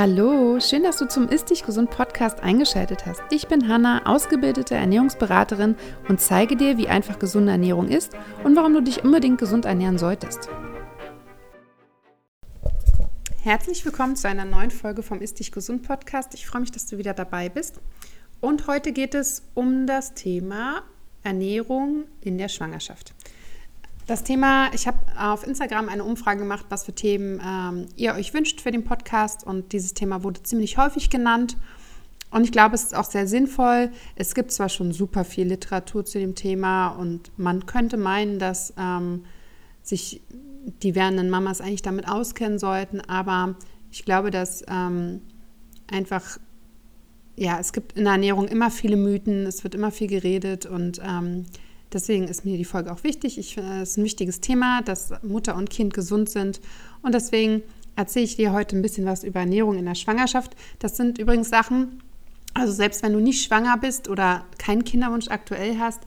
Hallo, schön, dass du zum Ist Dich Gesund Podcast eingeschaltet hast. Ich bin Hanna, ausgebildete Ernährungsberaterin und zeige dir, wie einfach gesunde Ernährung ist und warum du dich unbedingt gesund ernähren solltest. Herzlich willkommen zu einer neuen Folge vom Ist Dich Gesund Podcast. Ich freue mich, dass du wieder dabei bist. Und heute geht es um das Thema Ernährung in der Schwangerschaft. Das Thema, ich habe auf Instagram eine Umfrage gemacht, was für Themen ähm, ihr euch wünscht für den Podcast und dieses Thema wurde ziemlich häufig genannt. Und ich glaube, es ist auch sehr sinnvoll. Es gibt zwar schon super viel Literatur zu dem Thema und man könnte meinen, dass ähm, sich die werdenden Mamas eigentlich damit auskennen sollten, aber ich glaube, dass ähm, einfach, ja, es gibt in der Ernährung immer viele Mythen, es wird immer viel geredet und ähm, Deswegen ist mir die Folge auch wichtig. Ich finde, es ist ein wichtiges Thema, dass Mutter und Kind gesund sind. Und deswegen erzähle ich dir heute ein bisschen was über Ernährung in der Schwangerschaft. Das sind übrigens Sachen, also selbst wenn du nicht schwanger bist oder keinen Kinderwunsch aktuell hast,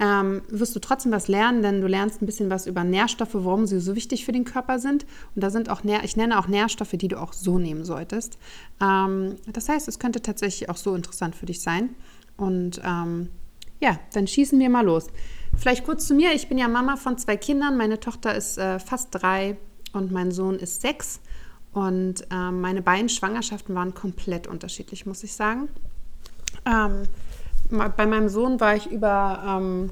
ähm, wirst du trotzdem was lernen, denn du lernst ein bisschen was über Nährstoffe, warum sie so wichtig für den Körper sind. Und da sind auch, Nähr ich nenne auch Nährstoffe, die du auch so nehmen solltest. Ähm, das heißt, es könnte tatsächlich auch so interessant für dich sein. Und ähm, ja, dann schießen wir mal los. Vielleicht kurz zu mir. Ich bin ja Mama von zwei Kindern. Meine Tochter ist äh, fast drei und mein Sohn ist sechs. Und äh, meine beiden Schwangerschaften waren komplett unterschiedlich, muss ich sagen. Ähm, bei meinem Sohn war ich über, ähm,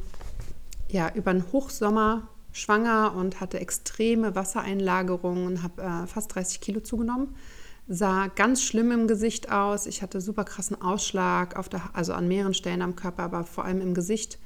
ja, über einen Hochsommer schwanger und hatte extreme Wassereinlagerungen und habe äh, fast 30 Kilo zugenommen sah ganz schlimm im Gesicht aus. Ich hatte super krassen Ausschlag, auf der, also an mehreren Stellen am Körper, aber vor allem im Gesicht,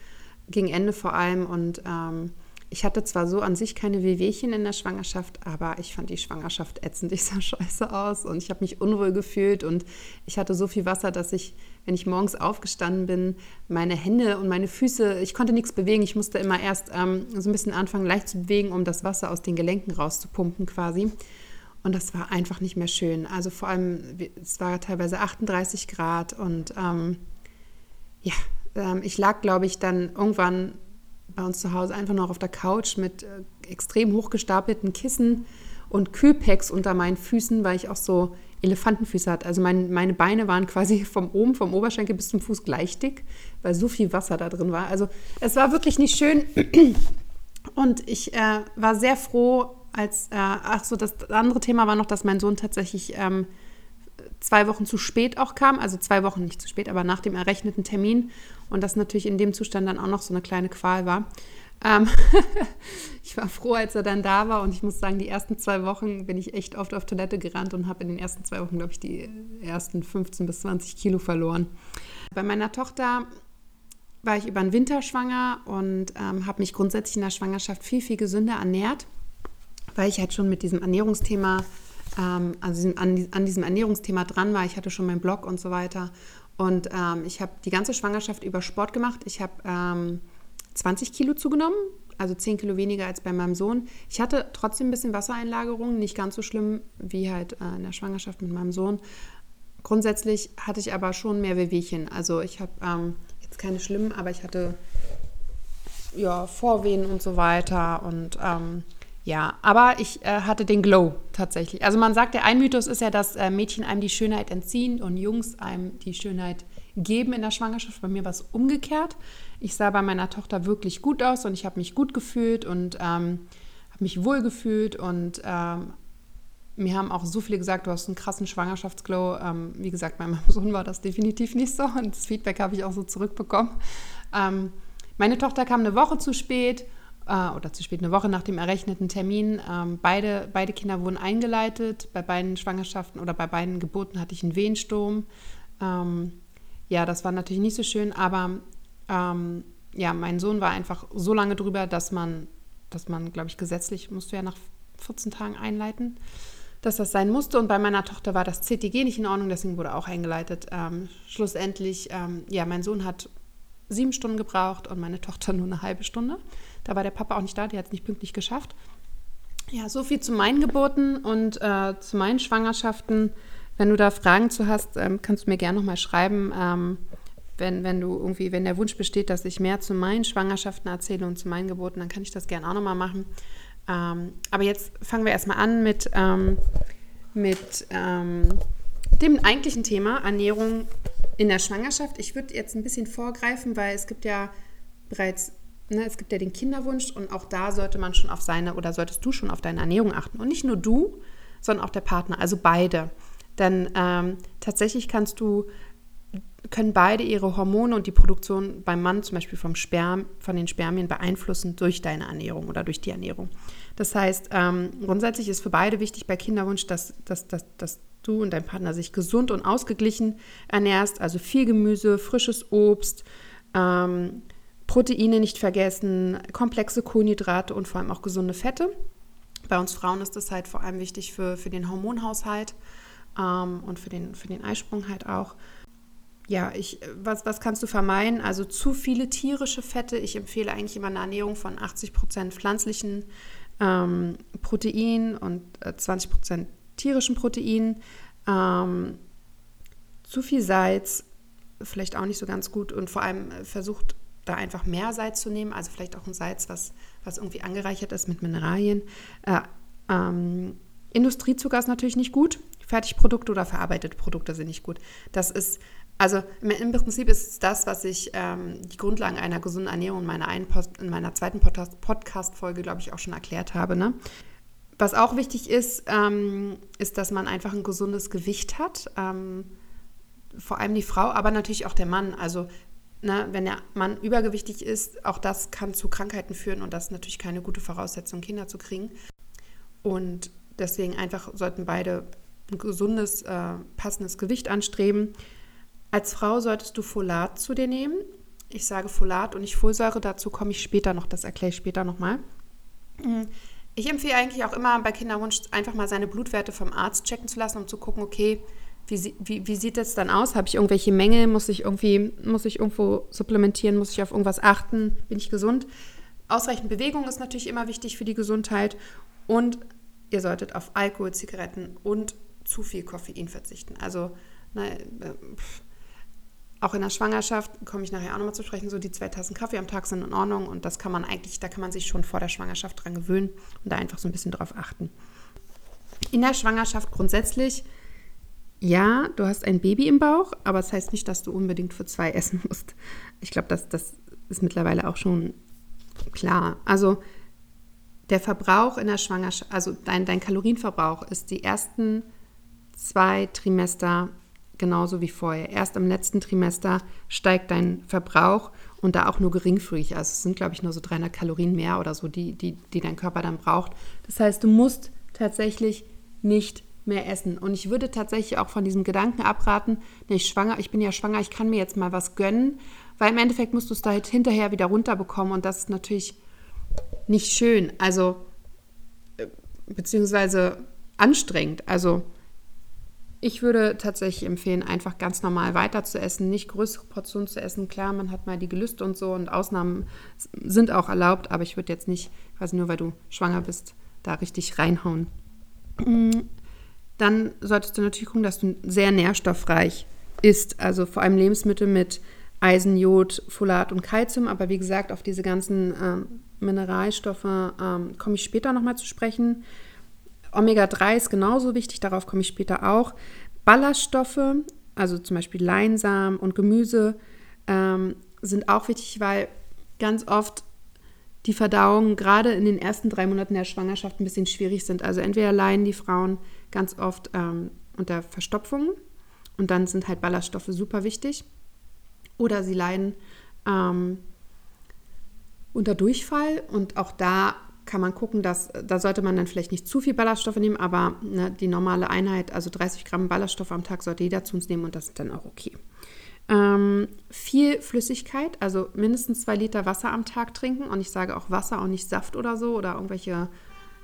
gegen Ende vor allem. Und ähm, ich hatte zwar so an sich keine Wehwehchen in der Schwangerschaft, aber ich fand die Schwangerschaft ätzend. Ich sah scheiße aus und ich habe mich unwohl gefühlt und ich hatte so viel Wasser, dass ich, wenn ich morgens aufgestanden bin, meine Hände und meine Füße, ich konnte nichts bewegen. Ich musste immer erst ähm, so ein bisschen anfangen, leicht zu bewegen, um das Wasser aus den Gelenken rauszupumpen quasi. Und das war einfach nicht mehr schön. Also vor allem, es war teilweise 38 Grad und ähm, ja, ähm, ich lag, glaube ich, dann irgendwann bei uns zu Hause einfach noch auf der Couch mit äh, extrem hochgestapelten Kissen und Kühlpacks unter meinen Füßen, weil ich auch so Elefantenfüße hatte. Also mein, meine Beine waren quasi vom oben, vom Oberschenkel bis zum Fuß gleich dick, weil so viel Wasser da drin war. Also es war wirklich nicht schön. Und ich äh, war sehr froh, als, äh, ach so, das andere Thema war noch, dass mein Sohn tatsächlich ähm, zwei Wochen zu spät auch kam, also zwei Wochen nicht zu spät, aber nach dem errechneten Termin und das natürlich in dem Zustand dann auch noch so eine kleine Qual war. Ähm ich war froh, als er dann da war und ich muss sagen, die ersten zwei Wochen bin ich echt oft auf Toilette gerannt und habe in den ersten zwei Wochen, glaube ich, die ersten 15 bis 20 Kilo verloren. Bei meiner Tochter war ich über den Winter schwanger und ähm, habe mich grundsätzlich in der Schwangerschaft viel, viel gesünder ernährt weil ich halt schon mit diesem Ernährungsthema, ähm, also an, an, diesem Ernährungsthema dran war. Ich hatte schon meinen Blog und so weiter. Und ähm, ich habe die ganze Schwangerschaft über Sport gemacht. Ich habe ähm, 20 Kilo zugenommen, also 10 Kilo weniger als bei meinem Sohn. Ich hatte trotzdem ein bisschen Wassereinlagerung, nicht ganz so schlimm wie halt äh, in der Schwangerschaft mit meinem Sohn. Grundsätzlich hatte ich aber schon mehr Wehwehchen. Also ich habe ähm, jetzt keine schlimmen, aber ich hatte ja Vorwehen und so weiter und ähm, ja, aber ich äh, hatte den Glow tatsächlich. Also man sagt, der ein Mythos ist ja, dass äh, Mädchen einem die Schönheit entziehen und Jungs einem die Schönheit geben in der Schwangerschaft. Bei mir war es umgekehrt. Ich sah bei meiner Tochter wirklich gut aus und ich habe mich gut gefühlt und ähm, habe mich wohl gefühlt und ähm, mir haben auch so viele gesagt, du hast einen krassen Schwangerschaftsglow. Ähm, wie gesagt, bei meinem Sohn war das definitiv nicht so und das Feedback habe ich auch so zurückbekommen. Ähm, meine Tochter kam eine Woche zu spät äh, oder zu spät, eine Woche nach dem errechneten Termin. Ähm, beide, beide Kinder wurden eingeleitet. Bei beiden Schwangerschaften oder bei beiden Geburten hatte ich einen Wehensturm. Ähm, ja, das war natürlich nicht so schön, aber ähm, ja, mein Sohn war einfach so lange drüber, dass man, dass man, glaube ich, gesetzlich musst du ja nach 14 Tagen einleiten, dass das sein musste. Und bei meiner Tochter war das CTG nicht in Ordnung, deswegen wurde auch eingeleitet. Ähm, schlussendlich, ähm, ja, mein Sohn hat sieben Stunden gebraucht und meine Tochter nur eine halbe Stunde. Da war der Papa auch nicht da, die hat es nicht pünktlich geschafft. Ja, so viel zu meinen Geburten und äh, zu meinen Schwangerschaften. Wenn du da Fragen zu hast, ähm, kannst du mir gerne nochmal schreiben. Ähm, wenn, wenn du irgendwie, wenn der Wunsch besteht, dass ich mehr zu meinen Schwangerschaften erzähle und zu meinen Geburten, dann kann ich das gerne auch nochmal machen. Ähm, aber jetzt fangen wir erstmal an mit, ähm, mit ähm, dem eigentlichen Thema Ernährung in der Schwangerschaft. Ich würde jetzt ein bisschen vorgreifen, weil es gibt ja bereits, ne, es gibt ja den Kinderwunsch und auch da sollte man schon auf seine oder solltest du schon auf deine Ernährung achten. Und nicht nur du, sondern auch der Partner, also beide. Denn ähm, tatsächlich kannst du, können beide ihre Hormone und die Produktion beim Mann zum Beispiel vom Sperm, von den Spermien beeinflussen durch deine Ernährung oder durch die Ernährung. Das heißt, ähm, grundsätzlich ist für beide wichtig bei Kinderwunsch, dass, dass, dass, dass du und dein Partner sich gesund und ausgeglichen ernährst, also viel Gemüse, frisches Obst, ähm, Proteine nicht vergessen, komplexe Kohlenhydrate und vor allem auch gesunde Fette. Bei uns Frauen ist das halt vor allem wichtig für, für den Hormonhaushalt ähm, und für den, für den Eisprung halt auch. Ja, ich, was, was kannst du vermeiden? Also zu viele tierische Fette. Ich empfehle eigentlich immer eine Ernährung von 80 Prozent pflanzlichen ähm, Protein und äh, 20 Prozent tierischen Proteinen. Ähm, zu viel Salz, vielleicht auch nicht so ganz gut und vor allem äh, versucht da einfach mehr Salz zu nehmen, also vielleicht auch ein Salz, was, was irgendwie angereichert ist mit Mineralien. Äh, ähm, Industriezucker ist natürlich nicht gut. Fertigprodukte oder verarbeitete Produkte sind nicht gut. Das ist, also im Prinzip ist das, was ich ähm, die Grundlagen einer gesunden Ernährung in meiner, in meiner zweiten Podcast-Folge, glaube ich, auch schon erklärt habe. Ne? Was auch wichtig ist, ähm, ist, dass man einfach ein gesundes Gewicht hat. Ähm, vor allem die Frau, aber natürlich auch der Mann. Also ne, wenn der Mann übergewichtig ist, auch das kann zu Krankheiten führen und das ist natürlich keine gute Voraussetzung, Kinder zu kriegen. Und deswegen einfach sollten beide ein gesundes, äh, passendes Gewicht anstreben. Als Frau solltest du Folat zu dir nehmen. Ich sage Folat und nicht Folsäure, dazu komme ich später noch, das erkläre ich später nochmal. Mhm. Ich empfehle eigentlich auch immer bei Kinderwunsch einfach mal seine Blutwerte vom Arzt checken zu lassen, um zu gucken, okay, wie, wie, wie sieht es dann aus? Habe ich irgendwelche Mängel? Muss ich irgendwie, muss ich irgendwo supplementieren? Muss ich auf irgendwas achten? Bin ich gesund? Ausreichend Bewegung ist natürlich immer wichtig für die Gesundheit. Und ihr solltet auf Alkohol, Zigaretten und zu viel Koffein verzichten. Also, ne, pff, auch in der Schwangerschaft komme ich nachher auch nochmal zu sprechen, so die zwei Tassen Kaffee am Tag sind in Ordnung und das kann man eigentlich, da kann man sich schon vor der Schwangerschaft dran gewöhnen und da einfach so ein bisschen drauf achten. In der Schwangerschaft grundsätzlich, ja, du hast ein Baby im Bauch, aber das heißt nicht, dass du unbedingt für zwei essen musst. Ich glaube, das, das ist mittlerweile auch schon klar. Also der Verbrauch in der Schwangerschaft, also dein, dein Kalorienverbrauch ist die ersten zwei Trimester genauso wie vorher. Erst im letzten Trimester steigt dein Verbrauch und da auch nur geringfügig. Also es sind, glaube ich, nur so 300 Kalorien mehr oder so, die, die, die dein Körper dann braucht. Das heißt, du musst tatsächlich nicht mehr essen. Und ich würde tatsächlich auch von diesem Gedanken abraten, ich schwanger, ich bin ja schwanger, ich kann mir jetzt mal was gönnen, weil im Endeffekt musst du es da halt hinterher wieder runterbekommen und das ist natürlich nicht schön. Also äh, beziehungsweise anstrengend. Also ich würde tatsächlich empfehlen, einfach ganz normal weiter zu essen, nicht größere Portionen zu essen. Klar, man hat mal die Gelüste und so und Ausnahmen sind auch erlaubt, aber ich würde jetzt nicht, quasi nur weil du schwanger bist, da richtig reinhauen. Mm, dann solltest du natürlich gucken, dass du sehr nährstoffreich isst, also vor allem Lebensmittel mit Eisen, Jod, Folat und Kalzium. Aber wie gesagt, auf diese ganzen ähm, Mineralstoffe ähm, komme ich später nochmal zu sprechen. Omega-3 ist genauso wichtig, darauf komme ich später auch. Ballaststoffe, also zum Beispiel Leinsamen und Gemüse, ähm, sind auch wichtig, weil ganz oft die Verdauung gerade in den ersten drei Monaten der Schwangerschaft ein bisschen schwierig sind. Also entweder leiden die Frauen ganz oft ähm, unter Verstopfungen und dann sind halt Ballaststoffe super wichtig. Oder sie leiden ähm, unter Durchfall und auch da kann man gucken, dass da sollte man dann vielleicht nicht zu viel Ballaststoffe nehmen, aber ne, die normale Einheit, also 30 Gramm Ballaststoffe am Tag, sollte jeder zu uns nehmen und das ist dann auch okay. Ähm, viel Flüssigkeit, also mindestens zwei Liter Wasser am Tag trinken und ich sage auch Wasser und nicht Saft oder so oder irgendwelche,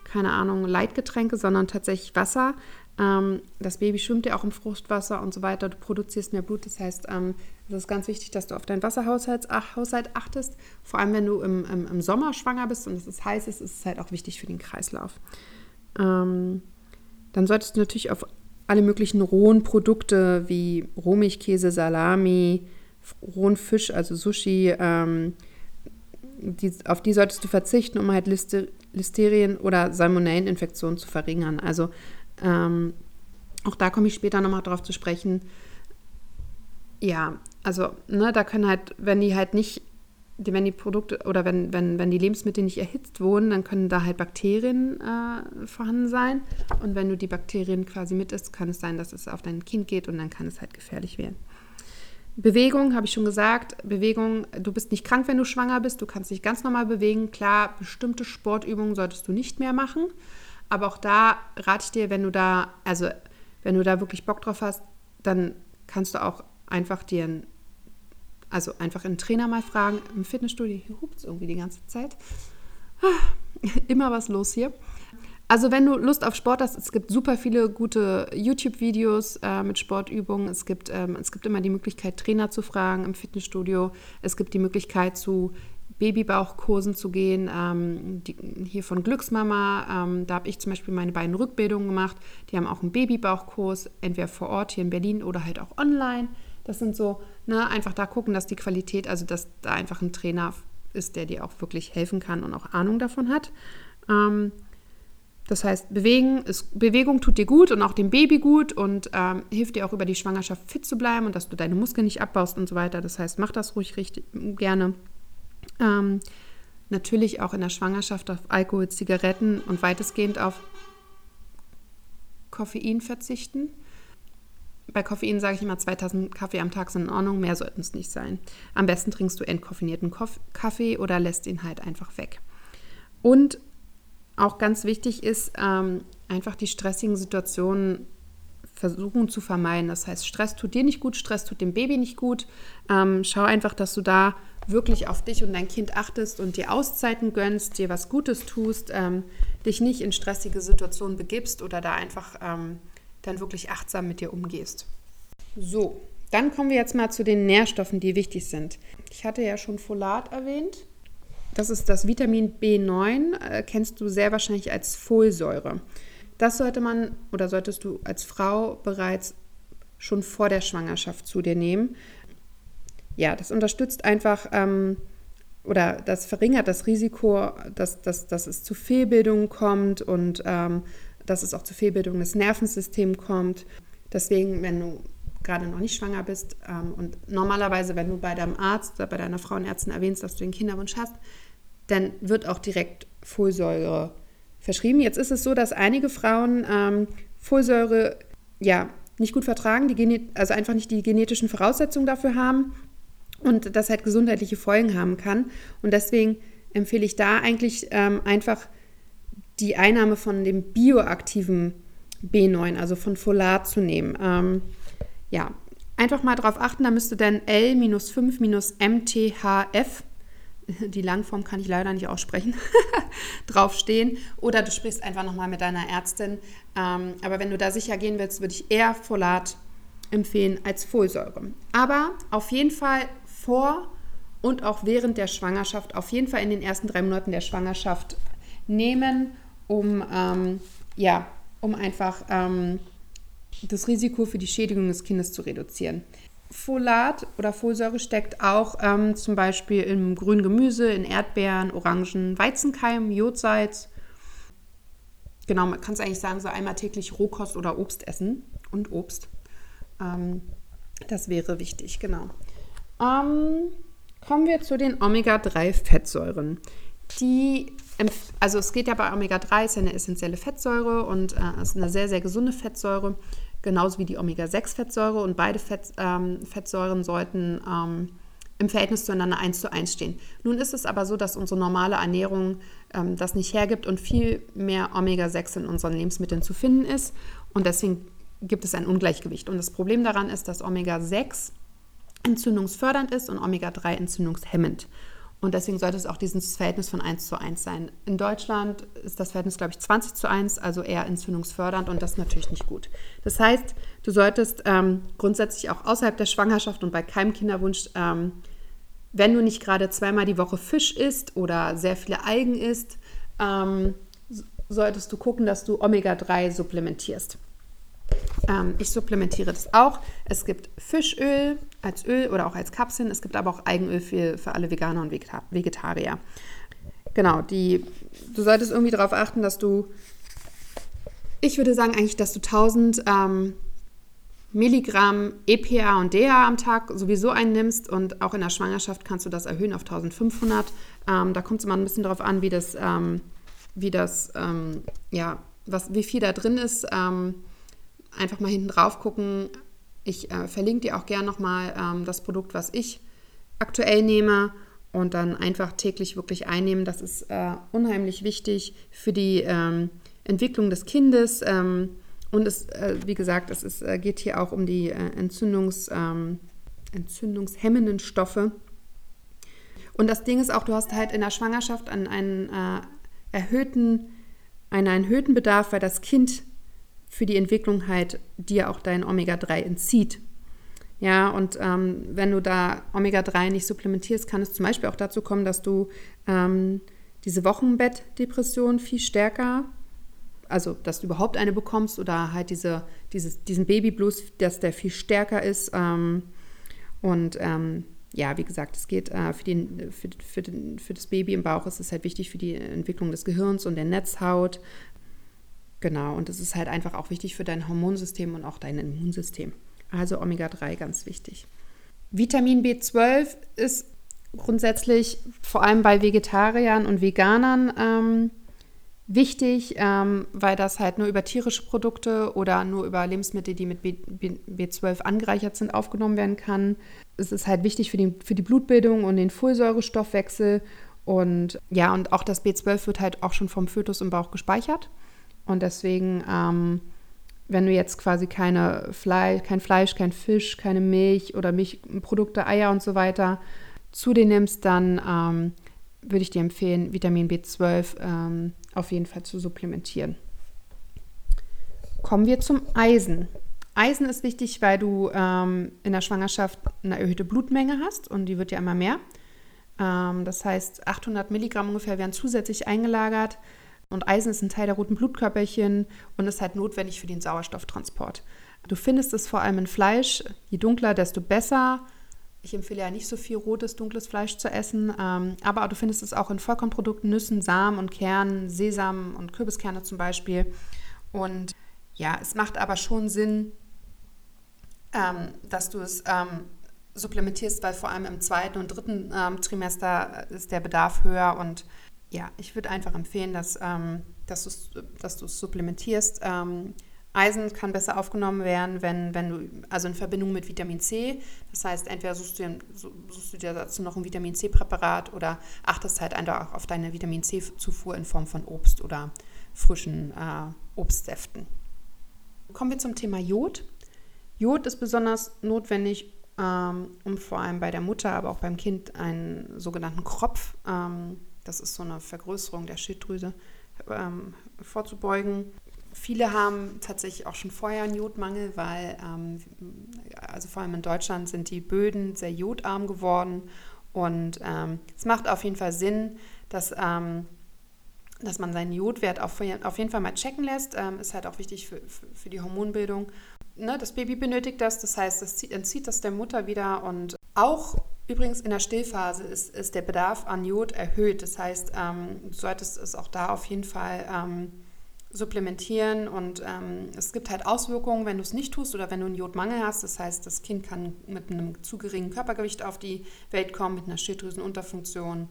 keine Ahnung, Leitgetränke, sondern tatsächlich Wasser. Ähm, das Baby schwimmt ja auch im Fruchtwasser und so weiter. Du produzierst mehr Blut. Das heißt, ähm, es ist ganz wichtig, dass du auf deinen Wasserhaushalt achtest. Vor allem, wenn du im, im, im, Sommer schwanger bist und es ist heiß ist, ist es halt auch wichtig für den Kreislauf. Ähm, dann solltest du natürlich auf alle möglichen rohen Produkte wie Rohmilchkäse, Salami, rohen Fisch, also Sushi, die, auf die solltest du verzichten, um halt Listerien oder Salmonelleninfektionen zu verringern. Also ähm, Auch da komme ich später nochmal drauf zu sprechen. Ja, also, ne, da können halt, wenn die halt nicht, wenn die Produkte oder wenn, wenn, wenn die Lebensmittel nicht erhitzt wurden, dann können da halt Bakterien äh, vorhanden sein. Und wenn du die Bakterien quasi mit isst, kann es sein, dass es auf dein Kind geht und dann kann es halt gefährlich werden. Bewegung, habe ich schon gesagt. Bewegung, du bist nicht krank, wenn du schwanger bist. Du kannst dich ganz normal bewegen. Klar, bestimmte Sportübungen solltest du nicht mehr machen. Aber auch da rate ich dir, wenn du da, also wenn du da wirklich Bock drauf hast, dann kannst du auch einfach dir einen, also einfach einen Trainer mal fragen. Im Fitnessstudio, hier hupt es irgendwie die ganze Zeit. Immer was los hier. Also wenn du Lust auf Sport hast, es gibt super viele gute YouTube-Videos äh, mit Sportübungen. Es gibt, ähm, es gibt immer die Möglichkeit, Trainer zu fragen im Fitnessstudio. Es gibt die Möglichkeit, zu Babybauchkursen zu gehen. Ähm, die, hier von Glücksmama, ähm, da habe ich zum Beispiel meine beiden Rückbildungen gemacht. Die haben auch einen Babybauchkurs, entweder vor Ort hier in Berlin oder halt auch online. Das sind so, ne, einfach da gucken, dass die Qualität, also dass da einfach ein Trainer ist, der dir auch wirklich helfen kann und auch Ahnung davon hat. Ähm, das heißt, bewegen ist, Bewegung tut dir gut und auch dem Baby gut und ähm, hilft dir auch über die Schwangerschaft fit zu bleiben und dass du deine Muskeln nicht abbaust und so weiter. Das heißt, mach das ruhig richtig gerne. Ähm, natürlich auch in der Schwangerschaft auf Alkohol, Zigaretten und weitestgehend auf Koffein verzichten. Bei Koffein sage ich immer, 2000 Kaffee am Tag sind in Ordnung, mehr sollten es nicht sein. Am besten trinkst du entkoffinierten Kaffee oder lässt ihn halt einfach weg. Und auch ganz wichtig ist, ähm, einfach die stressigen Situationen versuchen zu vermeiden. Das heißt, Stress tut dir nicht gut, Stress tut dem Baby nicht gut. Ähm, schau einfach, dass du da wirklich auf dich und dein Kind achtest und dir Auszeiten gönnst, dir was Gutes tust, ähm, dich nicht in stressige Situationen begibst oder da einfach ähm, dann wirklich achtsam mit dir umgehst. So, dann kommen wir jetzt mal zu den Nährstoffen, die wichtig sind. Ich hatte ja schon Folat erwähnt. Das ist das Vitamin B9, äh, kennst du sehr wahrscheinlich als Folsäure. Das sollte man oder solltest du als Frau bereits schon vor der Schwangerschaft zu dir nehmen. Ja, das unterstützt einfach ähm, oder das verringert das Risiko, dass, dass, dass es zu Fehlbildungen kommt und ähm, dass es auch zu Fehlbildungen des Nervensystems kommt. Deswegen, wenn du gerade noch nicht schwanger bist ähm, und normalerweise, wenn du bei deinem Arzt oder bei deiner Frauenärztin erwähnst, dass du den Kinderwunsch hast, dann wird auch direkt Folsäure verschrieben. Jetzt ist es so, dass einige Frauen ähm, Folsäure ja nicht gut vertragen, die also einfach nicht die genetischen Voraussetzungen dafür haben und das halt gesundheitliche Folgen haben kann. Und deswegen empfehle ich da eigentlich ähm, einfach die Einnahme von dem bioaktiven B9, also von Folat zu nehmen. Ähm, ja, einfach mal darauf achten, da müsste dann L-5-MTHF die Langform kann ich leider nicht aussprechen, draufstehen. Oder du sprichst einfach nochmal mit deiner Ärztin. Ähm, aber wenn du da sicher gehen willst, würde ich eher Folat empfehlen als Folsäure. Aber auf jeden Fall vor und auch während der Schwangerschaft, auf jeden Fall in den ersten drei Monaten der Schwangerschaft nehmen, um, ähm, ja, um einfach ähm, das Risiko für die Schädigung des Kindes zu reduzieren. Folat oder Folsäure steckt auch ähm, zum Beispiel im grünen Gemüse, in Erdbeeren, Orangen, Weizenkeim, Jodsalz. Genau, man kann es eigentlich sagen, so einmal täglich Rohkost oder Obst essen und Obst. Ähm, das wäre wichtig, genau. Ähm, kommen wir zu den Omega-3-Fettsäuren. Die, also es geht ja bei Omega-3, ist ja eine essentielle Fettsäure und äh, ist eine sehr, sehr gesunde Fettsäure genauso wie die Omega-6-Fettsäure. Und beide Fett, ähm, Fettsäuren sollten ähm, im Verhältnis zueinander 1 zu 1 stehen. Nun ist es aber so, dass unsere normale Ernährung ähm, das nicht hergibt und viel mehr Omega-6 in unseren Lebensmitteln zu finden ist. Und deswegen gibt es ein Ungleichgewicht. Und das Problem daran ist, dass Omega-6 entzündungsfördernd ist und Omega-3 entzündungshemmend. Und deswegen sollte es auch dieses Verhältnis von 1 zu 1 sein. In Deutschland ist das Verhältnis, glaube ich, 20 zu 1, also eher entzündungsfördernd und das ist natürlich nicht gut. Das heißt, du solltest ähm, grundsätzlich auch außerhalb der Schwangerschaft und bei keinem Kinderwunsch, ähm, wenn du nicht gerade zweimal die Woche Fisch isst oder sehr viele Algen isst, ähm, solltest du gucken, dass du Omega-3 supplementierst. Ähm, ich supplementiere das auch. Es gibt Fischöl als Öl oder auch als Kapseln. Es gibt aber auch Eigenöl für, für alle Veganer und Vegetarier. Genau, die, du solltest irgendwie darauf achten, dass du Ich würde sagen eigentlich, dass du 1000 ähm, Milligramm EPA und DHA am Tag sowieso einnimmst und auch in der Schwangerschaft kannst du das erhöhen auf 1500. Ähm, da kommt es immer ein bisschen darauf an, wie das, ähm, wie das, ähm, ja, was, wie viel da drin ist. Einfach mal hinten drauf gucken. Ich äh, verlinke dir auch gerne nochmal ähm, das Produkt, was ich aktuell nehme und dann einfach täglich wirklich einnehmen. Das ist äh, unheimlich wichtig für die ähm, Entwicklung des Kindes. Ähm, und es, äh, wie gesagt, es ist, äh, geht hier auch um die äh, Entzündungs, ähm, entzündungshemmenden Stoffe. Und das Ding ist auch, du hast halt in der Schwangerschaft einen, einen äh, erhöhten, einen erhöhten Bedarf, weil das Kind für die Entwicklung halt dir auch dein Omega-3 entzieht. Ja, und ähm, wenn du da Omega-3 nicht supplementierst, kann es zum Beispiel auch dazu kommen, dass du ähm, diese Wochenbettdepression viel stärker also dass du überhaupt eine bekommst oder halt diese, dieses, diesen Babyblues, dass der viel stärker ist. Ähm, und ähm, ja, wie gesagt, es geht äh, für, den, für, für, den, für das Baby im Bauch, ist es halt wichtig für die Entwicklung des Gehirns und der Netzhaut. Genau, und es ist halt einfach auch wichtig für dein Hormonsystem und auch dein Immunsystem. Also Omega-3 ganz wichtig. Vitamin B12 ist grundsätzlich vor allem bei Vegetariern und Veganern ähm, wichtig, ähm, weil das halt nur über tierische Produkte oder nur über Lebensmittel, die mit B, B, 12 angereichert sind, aufgenommen werden kann. Es ist halt wichtig für die, für die Blutbildung und den Folsäurestoffwechsel. Und ja, und auch das B12 wird halt auch schon vom Fötus im Bauch gespeichert. Und deswegen, ähm, wenn du jetzt quasi keine Fleisch, kein Fleisch, kein Fisch, keine Milch oder Milchprodukte, Eier und so weiter zu dir nimmst, dann ähm, würde ich dir empfehlen, Vitamin B12 ähm, auf jeden Fall zu supplementieren. Kommen wir zum Eisen. Eisen ist wichtig, weil du ähm, in der Schwangerschaft eine erhöhte Blutmenge hast und die wird ja immer mehr. Ähm, das heißt, 800 Milligramm ungefähr werden zusätzlich eingelagert und Eisen ist ein Teil der roten Blutkörperchen und ist halt notwendig für den Sauerstofftransport. Du findest es vor allem in Fleisch. Je dunkler, desto besser. Ich empfehle ja nicht so viel rotes, dunkles Fleisch zu essen, ähm, aber du findest es auch in Vollkornprodukten, Nüssen, Samen und Kernen, Sesam und Kürbiskerne zum Beispiel. Und ja, es macht aber schon Sinn, ähm, dass du es ähm, supplementierst, weil vor allem im zweiten und dritten ähm, Trimester ist der Bedarf höher. Und ja, ich würde einfach empfehlen, dass, ähm, dass du es dass supplementierst. Ähm, Eisen kann besser aufgenommen werden, wenn, wenn du, also in Verbindung mit Vitamin C. Das heißt, entweder suchst du, suchst du dir dazu noch ein Vitamin C-Präparat oder achtest halt einfach auf deine Vitamin C-Zufuhr in Form von Obst oder frischen äh, Obstsäften. Kommen wir zum Thema Jod. Jod ist besonders notwendig, ähm, um vor allem bei der Mutter, aber auch beim Kind einen sogenannten Kropf, ähm, das ist so eine Vergrößerung der Schilddrüse, ähm, vorzubeugen. Viele haben tatsächlich auch schon vorher einen Jodmangel, weil ähm, also vor allem in Deutschland sind die Böden sehr jodarm geworden. Und ähm, es macht auf jeden Fall Sinn, dass, ähm, dass man seinen Jodwert auf, auf jeden Fall mal checken lässt. Ähm, ist halt auch wichtig für, für, die Hormonbildung. Ne, das Baby benötigt das, das heißt, es entzieht das der Mutter wieder. Und auch übrigens in der Stillphase ist, ist der Bedarf an Jod erhöht. Das heißt, ähm, du solltest es auch da auf jeden Fall ähm, supplementieren und ähm, es gibt halt Auswirkungen, wenn du es nicht tust oder wenn du einen Jodmangel hast. Das heißt, das Kind kann mit einem zu geringen Körpergewicht auf die Welt kommen, mit einer Schilddrüsenunterfunktion.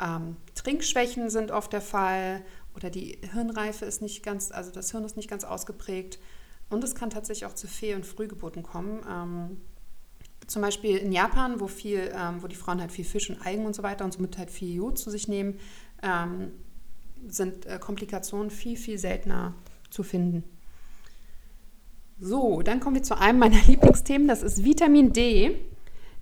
Ähm, Trinkschwächen sind oft der Fall oder die Hirnreife ist nicht ganz, also das Hirn ist nicht ganz ausgeprägt. Und es kann tatsächlich auch zu Fehl- und Frühgeburten kommen. Zum Beispiel in Japan, wo, viel, ähm, wo die Frauen halt viel Fisch und Algen und so weiter und somit halt viel Jod zu sich nehmen, ähm, sind äh, Komplikationen viel, viel seltener zu finden. So, dann kommen wir zu einem meiner Lieblingsthemen, das ist Vitamin D.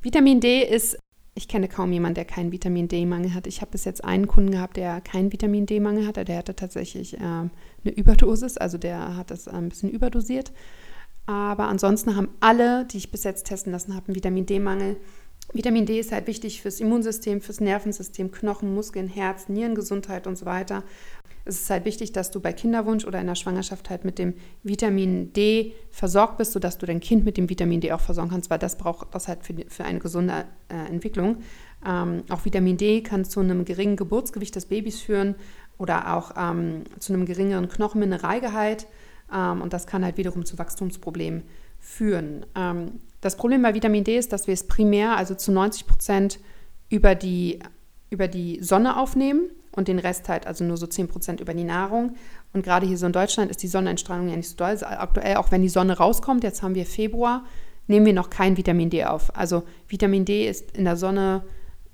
Vitamin D ist, ich kenne kaum jemanden, der keinen Vitamin D-Mangel hat. Ich habe bis jetzt einen Kunden gehabt, der keinen Vitamin D-Mangel hatte. Der hatte tatsächlich äh, eine Überdosis, also der hat das ein bisschen überdosiert. Aber ansonsten haben alle, die ich bis jetzt testen lassen habe, einen Vitamin D-Mangel. Vitamin D ist halt wichtig fürs Immunsystem, fürs Nervensystem, Knochen, Muskeln, Herz, Nierengesundheit und so weiter. Es ist halt wichtig, dass du bei Kinderwunsch oder in der Schwangerschaft halt mit dem Vitamin D versorgt bist, sodass du dein Kind mit dem Vitamin D auch versorgen kannst, weil das braucht das halt für, für eine gesunde äh, Entwicklung. Ähm, auch Vitamin D kann zu einem geringen Geburtsgewicht des Babys führen oder auch ähm, zu einem geringeren Knochenmineralgehalt. Ähm, und das kann halt wiederum zu Wachstumsproblemen führen. Ähm, das Problem bei Vitamin D ist, dass wir es primär, also zu 90 Prozent, über die, über die Sonne aufnehmen und den Rest halt, also nur so 10 Prozent über die Nahrung. Und gerade hier so in Deutschland ist die Sonneneinstrahlung ja nicht so doll. Also aktuell, auch wenn die Sonne rauskommt, jetzt haben wir Februar, nehmen wir noch kein Vitamin D auf. Also Vitamin D ist in der Sonne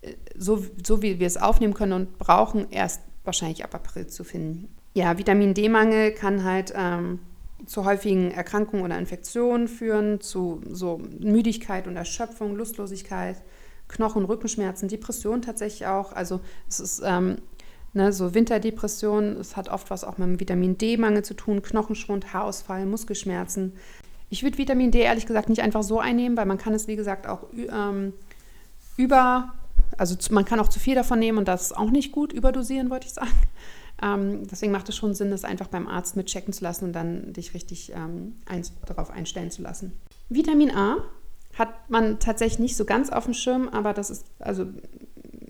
äh, so, so wie wir es aufnehmen können und brauchen, erst wahrscheinlich ab April zu finden. Ja, Vitamin D-Mangel kann halt ähm, zu häufigen Erkrankungen oder Infektionen führen, zu so Müdigkeit und Erschöpfung, Lustlosigkeit, Knochen- und Rückenschmerzen, Depressionen tatsächlich auch. Also es ist ähm, ne, so Winterdepression, es hat oft was auch mit dem Vitamin D-Mangel zu tun, Knochenschwund, Haarausfall, Muskelschmerzen. Ich würde Vitamin D ehrlich gesagt nicht einfach so einnehmen, weil man kann es, wie gesagt, auch ähm, über, also man kann auch zu viel davon nehmen und das ist auch nicht gut, überdosieren wollte ich sagen. Ähm, deswegen macht es schon Sinn, das einfach beim Arzt mitchecken zu lassen und dann dich richtig ähm, eins, darauf einstellen zu lassen. Vitamin A hat man tatsächlich nicht so ganz auf dem Schirm, aber das ist, also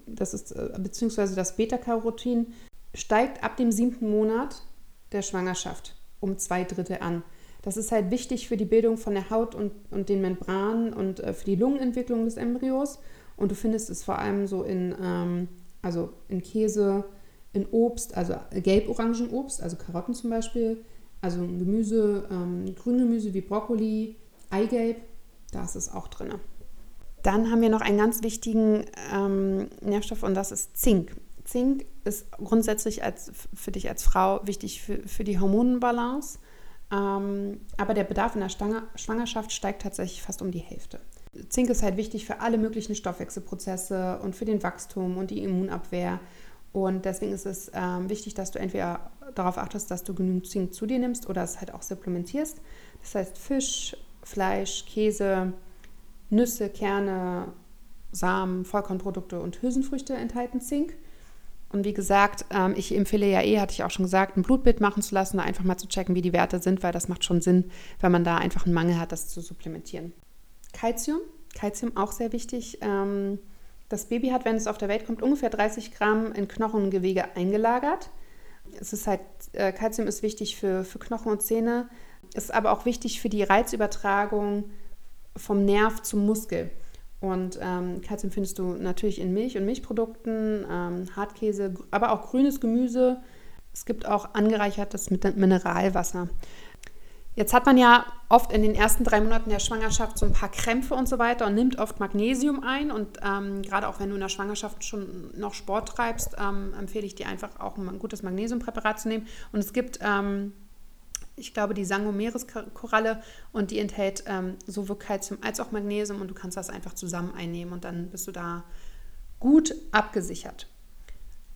das ist, äh, beziehungsweise das Beta-Carotin steigt ab dem siebten Monat der Schwangerschaft um zwei Drittel an. Das ist halt wichtig für die Bildung von der Haut und, und den Membranen und äh, für die Lungenentwicklung des Embryos. Und du findest es vor allem so in, ähm, also in Käse, in Obst, also gelb-orangen-Obst, also Karotten zum Beispiel, also Gemüse, ähm, Grüngemüse wie Brokkoli, Eigelb, da ist es auch drin. Dann haben wir noch einen ganz wichtigen ähm, Nährstoff und das ist Zink. Zink ist grundsätzlich als, für dich als Frau wichtig für, für die Hormonenbalance, ähm, aber der Bedarf in der Schwangerschaft steigt tatsächlich fast um die Hälfte. Zink ist halt wichtig für alle möglichen Stoffwechselprozesse und für den Wachstum und die Immunabwehr. Und deswegen ist es ähm, wichtig, dass du entweder darauf achtest, dass du genügend Zink zu dir nimmst oder es halt auch supplementierst. Das heißt Fisch, Fleisch, Käse, Nüsse, Kerne, Samen, Vollkornprodukte und Hülsenfrüchte enthalten Zink. Und wie gesagt, ähm, ich empfehle ja eh, hatte ich auch schon gesagt, ein Blutbild machen zu lassen, einfach mal zu checken, wie die Werte sind, weil das macht schon Sinn, wenn man da einfach einen Mangel hat, das zu supplementieren. Calcium, Calcium auch sehr wichtig. Ähm, das Baby hat, wenn es auf der Welt kommt, ungefähr 30 Gramm in Knochen und Gewebe eingelagert. Es ist halt, äh, Calcium ist wichtig für, für Knochen und Zähne, ist aber auch wichtig für die Reizübertragung vom Nerv zum Muskel. Und ähm, Calcium findest du natürlich in Milch und Milchprodukten, ähm, Hartkäse, aber auch grünes Gemüse. Es gibt auch angereichertes Mineralwasser. Jetzt hat man ja oft in den ersten drei Monaten der Schwangerschaft so ein paar Krämpfe und so weiter und nimmt oft Magnesium ein. Und ähm, gerade auch wenn du in der Schwangerschaft schon noch Sport treibst, ähm, empfehle ich dir einfach auch ein gutes Magnesiumpräparat zu nehmen. Und es gibt ähm, ich glaube, die Sangomeres-Koralle und die enthält ähm, sowohl Calcium als auch Magnesium und du kannst das einfach zusammen einnehmen und dann bist du da gut abgesichert.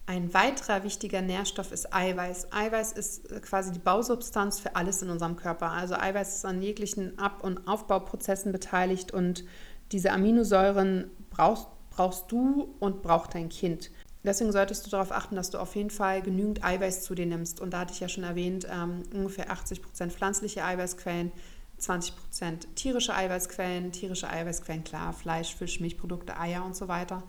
Ein weiterer wichtiger Nährstoff ist Eiweiß. Eiweiß ist äh, quasi die Bausubstanz für alles in unserem Körper. Also Eiweiß ist an jeglichen Ab- und Aufbauprozessen beteiligt und diese Aminosäuren brauchst, brauchst du und braucht dein Kind. Deswegen solltest du darauf achten, dass du auf jeden Fall genügend Eiweiß zu dir nimmst. Und da hatte ich ja schon erwähnt, ähm, ungefähr 80 Prozent pflanzliche Eiweißquellen, 20 Prozent tierische Eiweißquellen. Tierische Eiweißquellen, klar, Fleisch, Fisch, Milchprodukte, Eier und so weiter.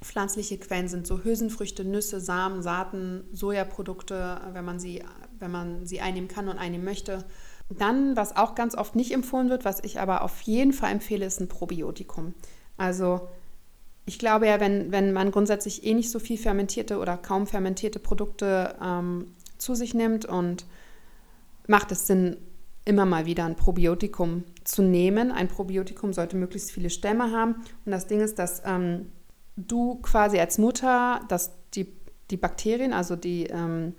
Pflanzliche Quellen sind so Hülsenfrüchte, Nüsse, Samen, Saaten, Sojaprodukte, wenn man sie, wenn man sie einnehmen kann und einnehmen möchte. Dann, was auch ganz oft nicht empfohlen wird, was ich aber auf jeden Fall empfehle, ist ein Probiotikum. Also ich glaube ja, wenn, wenn man grundsätzlich eh nicht so viel fermentierte oder kaum fermentierte Produkte ähm, zu sich nimmt und macht es Sinn, immer mal wieder ein Probiotikum zu nehmen. Ein Probiotikum sollte möglichst viele Stämme haben. Und das Ding ist, dass ähm, du quasi als Mutter dass die, die Bakterien, also die, ähm,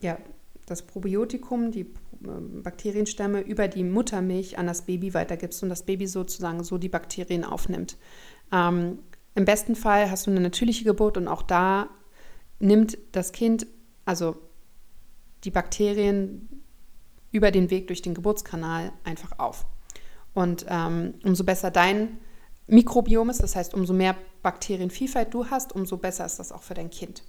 ja, das Probiotikum, die ähm, Bakterienstämme über die Muttermilch an das Baby weitergibst und das Baby sozusagen so die Bakterien aufnimmt. Ähm, im besten Fall hast du eine natürliche Geburt und auch da nimmt das Kind, also die Bakterien über den Weg durch den Geburtskanal einfach auf. Und ähm, umso besser dein Mikrobiom das heißt, umso mehr Bakterienvielfalt du hast, umso besser ist das auch für dein Kind.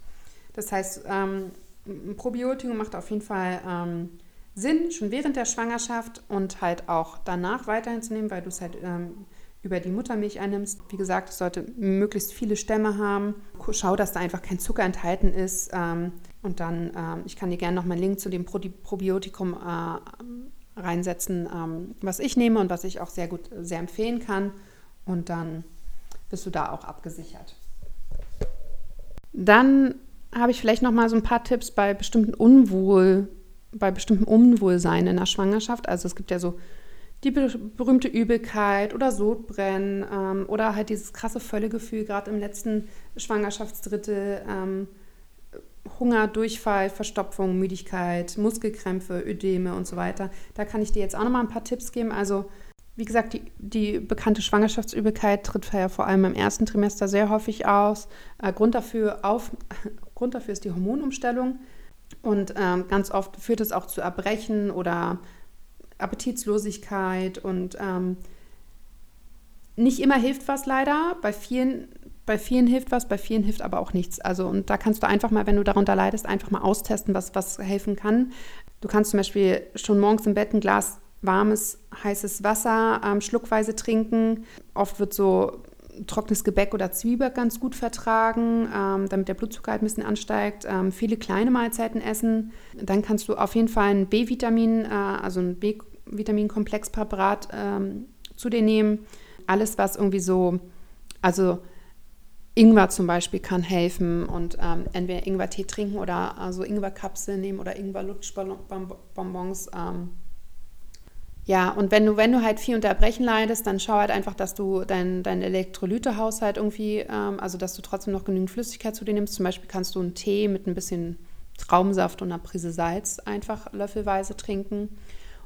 Das heißt, ähm, ein Probiotikum macht auf jeden Fall ähm, Sinn, schon während der Schwangerschaft und halt auch danach weiterhin zu nehmen, weil du es halt ähm, über die Muttermilch einnimmst. Wie gesagt, es sollte möglichst viele Stämme haben. Schau, dass da einfach kein Zucker enthalten ist. Ähm, Und dann, ähm, ich kann dir gerne noch mal einen Link zu dem Pro Probiotikum äh, reinsetzen, ähm, was ich nehme und was ich auch sehr gut, sehr empfehlen kann. Und dann bist du da auch abgesichert. Dann habe ich vielleicht noch mal so ein paar Tipps bei bestimmten Unwohl, bei bestimmten Unwohlsein in der Schwangerschaft. Also es gibt ja so die berühmte Übelkeit oder Sodbrennen ähm, oder halt dieses krasse Völlegefühl, gerade im letzten Schwangerschaftsdrittel. Ähm, Hunger, Durchfall, Verstopfung, Müdigkeit, Muskelkrämpfe, Ödeme und so weiter. Da kann ich dir jetzt auch noch mal ein paar Tipps geben. Also wie gesagt, die, die bekannte Schwangerschaftsübelkeit tritt ja vor allem im ersten Trimester sehr häufig aus. Äh, Grund, dafür auf, Grund dafür ist die Hormonumstellung. Und ähm, ganz oft führt es auch zu Erbrechen oder Appetitlosigkeit. Und ähm, nicht immer hilft was leider. Bei vielen, bei vielen hilft was, bei vielen hilft aber auch nichts. Also, und da kannst du einfach mal, wenn du darunter leidest, einfach mal austesten, was, was helfen kann. Du kannst zum Beispiel schon morgens im Bett ein Glas warmes, heißes Wasser ähm, schluckweise trinken. Oft wird so trockenes Gebäck oder Zwiebel ganz gut vertragen, ähm, damit der Blutzucker halt ein bisschen ansteigt. Ähm, viele kleine Mahlzeiten essen. Dann kannst du auf jeden Fall ein B-Vitamin, äh, also ein B-Vitamin-Komplexpräparat ähm, zu dir nehmen. Alles, was irgendwie so, also Ingwer zum Beispiel kann helfen und ähm, entweder Ingwer-Tee trinken oder also Ingwer-Kapseln nehmen oder Ingwer-Lutschbonbons. Ähm, ja, und wenn du, wenn du halt viel unter Erbrechen leidest, dann schau halt einfach, dass du deinen dein Elektrolytehaushalt irgendwie, ähm, also dass du trotzdem noch genügend Flüssigkeit zu dir nimmst. Zum Beispiel kannst du einen Tee mit ein bisschen Traubensaft und einer Prise Salz einfach löffelweise trinken.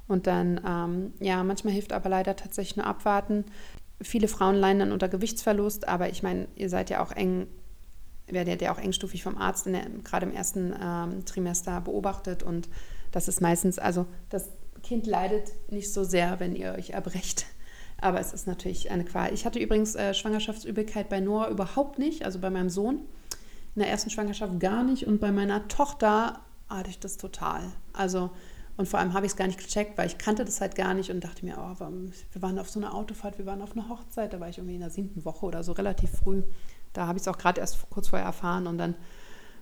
Und dann, ähm, ja, manchmal hilft aber leider tatsächlich nur abwarten. Viele Frauen leiden dann unter Gewichtsverlust, aber ich meine, ihr seid ja auch eng, werdet ja auch engstufig vom Arzt der, gerade im ersten ähm, Trimester beobachtet und das ist meistens, also das Kind leidet nicht so sehr, wenn ihr euch erbrecht. Aber es ist natürlich eine Qual. Ich hatte übrigens äh, Schwangerschaftsübelkeit bei Noah überhaupt nicht, also bei meinem Sohn. In der ersten Schwangerschaft gar nicht und bei meiner Tochter hatte ich das total. Also und vor allem habe ich es gar nicht gecheckt, weil ich kannte das halt gar nicht und dachte mir, oh, wir waren auf so einer Autofahrt, wir waren auf einer Hochzeit, da war ich irgendwie in der siebten Woche oder so, relativ früh. Da habe ich es auch gerade erst kurz vorher erfahren und dann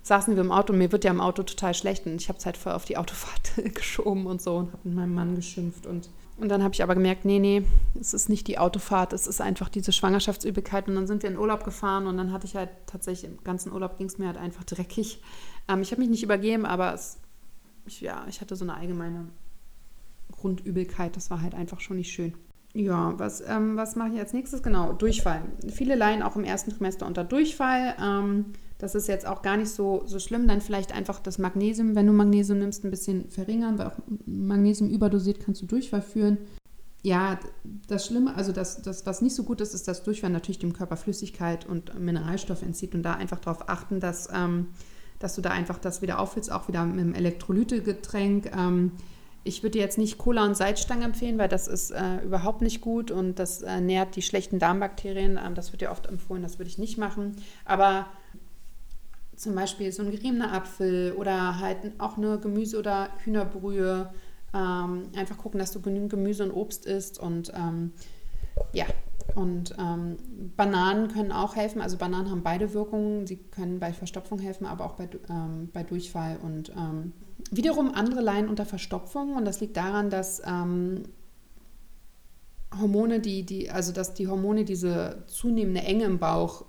saßen wir im Auto und mir wird ja im Auto total schlecht und ich habe es halt voll auf die Autofahrt geschoben und so und habe mit meinem Mann geschimpft und und dann habe ich aber gemerkt, nee, nee, es ist nicht die Autofahrt, es ist einfach diese Schwangerschaftsübelkeit. Und dann sind wir in Urlaub gefahren und dann hatte ich halt tatsächlich im ganzen Urlaub ging es mir halt einfach dreckig. Ähm, ich habe mich nicht übergeben, aber es, ich, ja, ich hatte so eine allgemeine Grundübelkeit. Das war halt einfach schon nicht schön. Ja, was, ähm, was mache ich als nächstes? Genau, Durchfall. Viele leiden auch im ersten Trimester unter Durchfall. Ähm, das ist jetzt auch gar nicht so, so schlimm. Dann vielleicht einfach das Magnesium, wenn du Magnesium nimmst, ein bisschen verringern, weil auch Magnesium überdosiert kannst du Durchfall führen. Ja, das Schlimme, also das, das, was nicht so gut ist, ist, dass Durchfall natürlich dem Körper Flüssigkeit und Mineralstoffe entzieht und da einfach darauf achten, dass, ähm, dass du da einfach das wieder auffüllst, auch wieder mit einem Elektrolytegetränk. Ähm, ich würde jetzt nicht Cola und Salzstangen empfehlen, weil das ist äh, überhaupt nicht gut und das äh, nährt die schlechten Darmbakterien. Ähm, das wird dir oft empfohlen, das würde ich nicht machen. Aber zum Beispiel so ein geriebener Apfel oder halt auch eine Gemüse- oder Hühnerbrühe. Ähm, einfach gucken, dass du genügend Gemüse und Obst isst und ähm, ja, und ähm, Bananen können auch helfen. Also Bananen haben beide Wirkungen. Sie können bei Verstopfung helfen, aber auch bei, ähm, bei Durchfall. Und ähm, wiederum andere leiden unter Verstopfung. Und das liegt daran, dass ähm, Hormone, die, die, also dass die Hormone diese zunehmende Enge im Bauch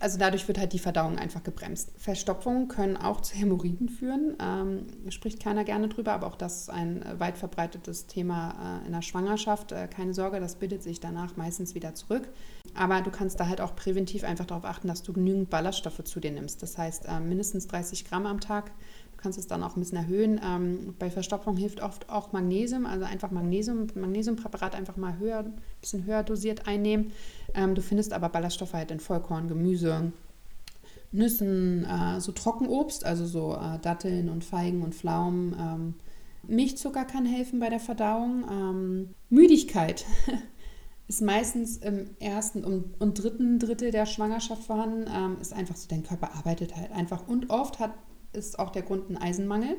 also dadurch wird halt die Verdauung einfach gebremst. Verstopfungen können auch zu Hämorrhoiden führen, ähm, spricht keiner gerne drüber, aber auch das ist ein äh, weit verbreitetes Thema äh, in der Schwangerschaft. Äh, keine Sorge, das bildet sich danach meistens wieder zurück. Aber du kannst da halt auch präventiv einfach darauf achten, dass du genügend Ballaststoffe zu dir nimmst. Das heißt, äh, mindestens 30 Gramm am Tag kannst es dann auch ein bisschen erhöhen. Ähm, bei Verstopfung hilft oft auch Magnesium, also einfach Magnesium, Magnesiumpräparat einfach mal höher, ein bisschen höher dosiert einnehmen. Ähm, du findest aber Ballaststoffe halt in Vollkorn, Gemüse, Nüssen, äh, so Trockenobst, also so äh, Datteln und Feigen und Pflaumen. Ähm, Milchzucker kann helfen bei der Verdauung. Ähm, Müdigkeit ist meistens im ersten und, dritten Drittel der Schwangerschaft vorhanden. Ähm, ist einfach so, dein Körper arbeitet halt einfach. Und oft hat ist auch der Grund ein Eisenmangel.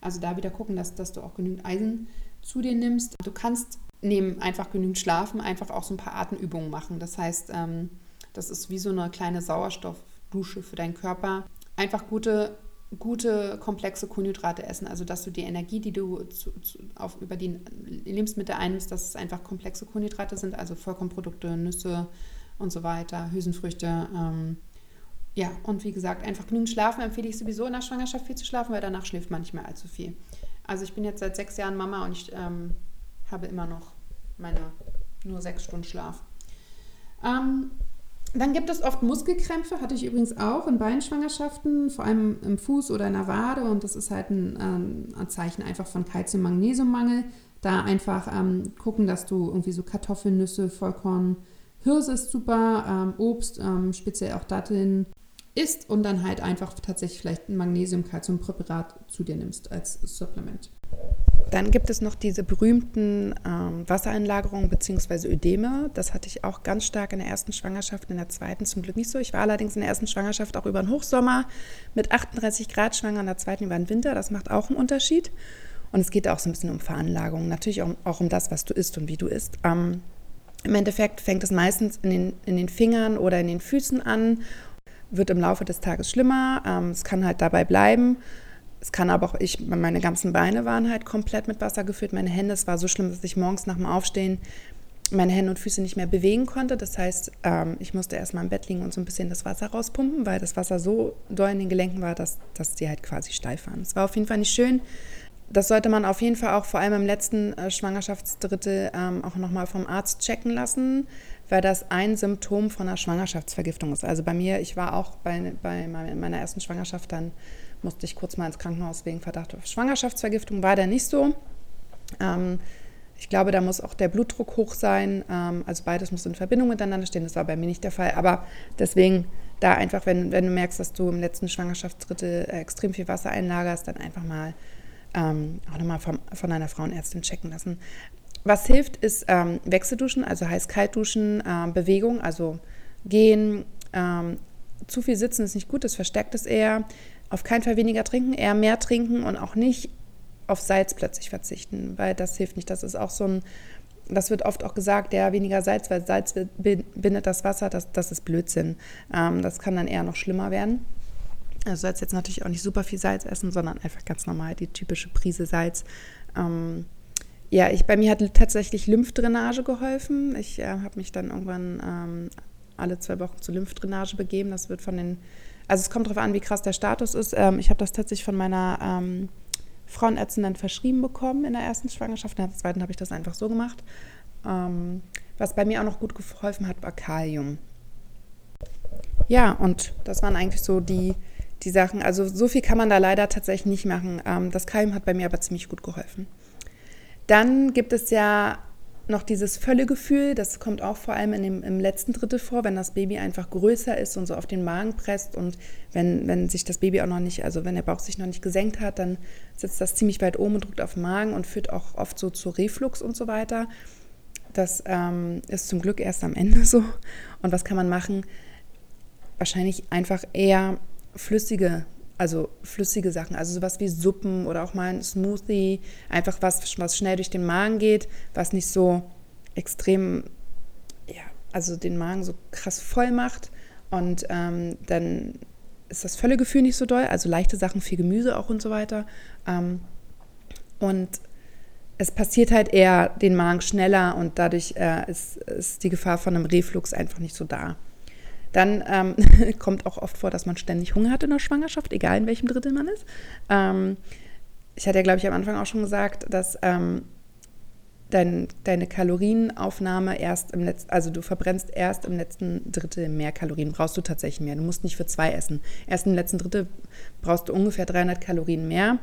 Also da wieder gucken, dass, dass du auch genügend Eisen zu dir nimmst. Du kannst neben einfach genügend Schlafen einfach auch so ein paar Atemübungen machen. Das heißt, ähm, das ist wie so eine kleine Sauerstoffdusche für deinen Körper. Einfach gute gute, komplexe Kohlenhydrate essen. Also, dass du die Energie, die du zu, zu, auf, über die Lebensmittel einnimmst, dass es einfach komplexe Kohlenhydrate sind, also Vollkornprodukte, Nüsse und so weiter, Hülsenfrüchte. Ähm, ja, und wie gesagt, einfach genügend schlafen empfehle ich sowieso in der Schwangerschaft viel zu schlafen, weil danach schläft man nicht mehr allzu viel. Also, ich bin jetzt seit sechs Jahren Mama und ich ähm, habe immer noch meine nur sechs Stunden Schlaf. Ähm, dann gibt es oft Muskelkrämpfe, hatte ich übrigens auch in Beinschwangerschaften, vor allem im Fuß oder in der Wade. Und das ist halt ein, ähm, ein Zeichen einfach von Kalzium-Magnesiummangel. Da einfach ähm, gucken, dass du irgendwie so Kartoffeln, Nüsse, Vollkorn, Hirse ist super, ähm, Obst, ähm, speziell auch Datteln isst und dann halt einfach tatsächlich vielleicht ein Magnesium-Kalzium-Präparat zu dir nimmst als Supplement. Dann gibt es noch diese berühmten ähm, Wassereinlagerungen bzw. Ödeme. Das hatte ich auch ganz stark in der ersten Schwangerschaft, in der zweiten zum Glück nicht so. Ich war allerdings in der ersten Schwangerschaft auch über den Hochsommer mit 38 Grad schwanger, in der zweiten über den Winter. Das macht auch einen Unterschied. Und es geht auch so ein bisschen um Veranlagung. Natürlich auch, auch um das, was du isst und wie du isst. Ähm, Im Endeffekt fängt es meistens in den, in den Fingern oder in den Füßen an, wird im Laufe des Tages schlimmer. Ähm, es kann halt dabei bleiben. Es kann aber auch, ich, meine ganzen Beine waren halt komplett mit Wasser gefüllt. Meine Hände, es war so schlimm, dass ich morgens nach dem Aufstehen meine Hände und Füße nicht mehr bewegen konnte. Das heißt, ähm, ich musste erstmal im Bett liegen und so ein bisschen das Wasser rauspumpen, weil das Wasser so doll in den Gelenken war, dass, dass die halt quasi steif waren. Es war auf jeden Fall nicht schön. Das sollte man auf jeden Fall auch vor allem im letzten äh, Schwangerschaftsdrittel ähm, auch nochmal vom Arzt checken lassen, weil das ein Symptom von einer Schwangerschaftsvergiftung ist. Also bei mir, ich war auch bei, bei meiner ersten Schwangerschaft dann musste ich kurz mal ins Krankenhaus wegen Verdacht auf Schwangerschaftsvergiftung. War der nicht so. Ähm, ich glaube, da muss auch der Blutdruck hoch sein. Ähm, also beides muss in Verbindung miteinander stehen. Das war bei mir nicht der Fall. Aber deswegen da einfach, wenn, wenn du merkst, dass du im letzten Schwangerschaftsdrittel äh, extrem viel Wasser einlagerst, dann einfach mal ähm, auch nochmal von einer Frauenärztin checken lassen. Was hilft, ist ähm, Wechselduschen, also heiß-kalt-duschen, ähm, Bewegung, also gehen. Ähm, zu viel sitzen ist nicht gut, das verstärkt es eher auf keinen Fall weniger trinken, eher mehr trinken und auch nicht auf Salz plötzlich verzichten, weil das hilft nicht. Das ist auch so ein, das wird oft auch gesagt, ja, weniger Salz, weil Salz bindet das Wasser, das, das ist Blödsinn. Ähm, das kann dann eher noch schlimmer werden. Also sollst jetzt natürlich auch nicht super viel Salz essen, sondern einfach ganz normal die typische Prise Salz. Ähm, ja, ich, bei mir hat tatsächlich Lymphdrainage geholfen. Ich äh, habe mich dann irgendwann ähm, alle zwei Wochen zur Lymphdrainage begeben. Das wird von den also es kommt darauf an, wie krass der Status ist. Ähm, ich habe das tatsächlich von meiner ähm, Frauenärztin dann verschrieben bekommen in der ersten Schwangerschaft. In der zweiten habe ich das einfach so gemacht. Ähm, was bei mir auch noch gut geholfen hat, war Kalium. Ja, und das waren eigentlich so die, die Sachen. Also so viel kann man da leider tatsächlich nicht machen. Ähm, das Kalium hat bei mir aber ziemlich gut geholfen. Dann gibt es ja noch dieses Völlegefühl, das kommt auch vor allem in dem, im letzten Drittel vor, wenn das Baby einfach größer ist und so auf den Magen presst und wenn, wenn sich das Baby auch noch nicht, also wenn der Bauch sich noch nicht gesenkt hat, dann sitzt das ziemlich weit oben und drückt auf den Magen und führt auch oft so zu Reflux und so weiter. Das ähm, ist zum Glück erst am Ende so. Und was kann man machen? Wahrscheinlich einfach eher flüssige also flüssige Sachen, also sowas wie Suppen oder auch mal ein Smoothie, einfach was, was schnell durch den Magen geht, was nicht so extrem, ja, also den Magen so krass voll macht und ähm, dann ist das Völlegefühl nicht so doll, also leichte Sachen, viel Gemüse auch und so weiter. Ähm, und es passiert halt eher den Magen schneller und dadurch äh, ist, ist die Gefahr von einem Reflux einfach nicht so da. Dann ähm, kommt auch oft vor, dass man ständig Hunger hat in der Schwangerschaft, egal in welchem Drittel man ist. Ähm, ich hatte ja, glaube ich, am Anfang auch schon gesagt, dass ähm, dein, deine Kalorienaufnahme erst im letzten, also du verbrennst erst im letzten Drittel mehr Kalorien, brauchst du tatsächlich mehr. Du musst nicht für zwei essen. Erst im letzten Drittel brauchst du ungefähr 300 Kalorien mehr.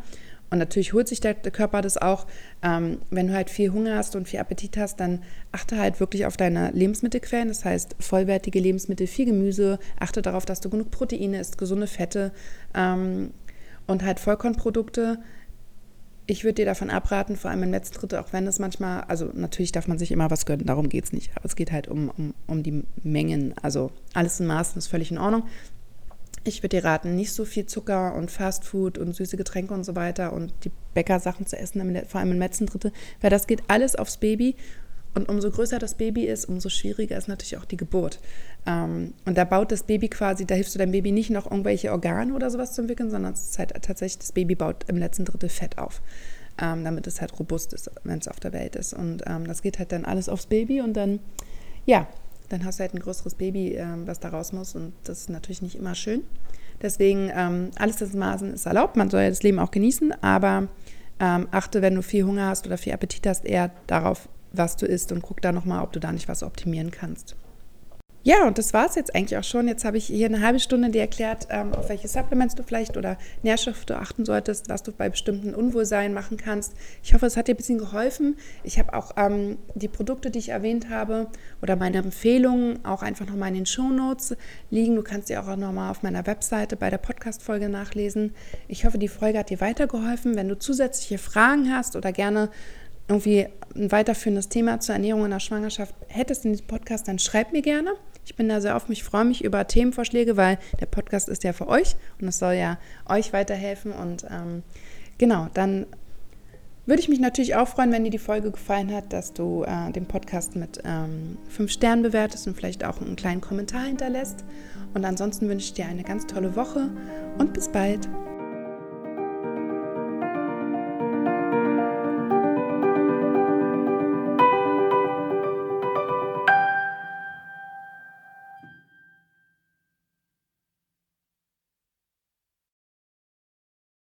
Und natürlich holt sich der, Körper das auch. Ähm, wenn du halt viel Hunger hast und viel Appetit hast, dann achte halt wirklich auf deine Lebensmittelquellen. Das heißt, vollwertige Lebensmittel, viel Gemüse. Achte darauf, dass du genug Proteine isst, gesunde Fette ähm, und halt Vollkornprodukte. Ich würde dir davon abraten, vor allem im letzten Drittel, auch wenn es manchmal, also natürlich darf man sich immer was gönnen, darum geht es nicht. Aber es geht halt um, um, um die Mengen. Also alles in Maßen ist völlig in Ordnung. Ich würde dir raten, nicht so viel Zucker und Fastfood und süße Getränke und so weiter und die Bäckersachen zu essen, vor allem im letzten Drittel, weil das geht alles aufs Baby Und umso größer das Baby ist, umso schwieriger ist natürlich auch die Geburt. Ähm, und da baut das Baby quasi, da hilfst du deinem Baby nicht noch irgendwelche Organe oder sowas zu entwickeln, sondern es ist halt tatsächlich, das Baby baut im letzten Drittel Fett auf, ähm, damit es halt robust ist, wenn es auf der Welt ist. Und ähm, das geht halt dann alles aufs Baby und dann, ja, dann hast du halt ein größeres Baby, ähm, was da raus muss und das ist natürlich nicht immer schön. Deswegen, ähm, alles in Maßen ist erlaubt, man soll ja das Leben auch genießen, aber ähm, achte, wenn du viel Hunger hast oder viel Appetit hast, eher darauf, was du isst und guck da nochmal, ob du da nicht was optimieren kannst. Ja, und das war es jetzt eigentlich auch schon. Jetzt habe ich hier eine halbe Stunde dir erklärt, ähm, auf welche Supplements du vielleicht oder Nährstoffe du achten solltest, was du bei bestimmten Unwohlsein machen kannst. Ich hoffe, es hat dir ein bisschen geholfen. Ich habe auch ähm, die Produkte, die ich erwähnt habe oder meine Empfehlungen auch einfach nochmal in den Shownotes liegen. Du kannst sie auch nochmal auf meiner Webseite bei der Podcast-Folge nachlesen. Ich hoffe, die Folge hat dir weitergeholfen. Wenn du zusätzliche Fragen hast oder gerne irgendwie ein weiterführendes Thema zur Ernährung in der Schwangerschaft hättest in diesem Podcast, dann schreib mir gerne. Ich bin da sehr offen. Ich freue mich über Themenvorschläge, weil der Podcast ist ja für euch und es soll ja euch weiterhelfen. Und ähm, genau, dann würde ich mich natürlich auch freuen, wenn dir die Folge gefallen hat, dass du äh, den Podcast mit ähm, fünf Sternen bewertest und vielleicht auch einen kleinen Kommentar hinterlässt. Und ansonsten wünsche ich dir eine ganz tolle Woche und bis bald.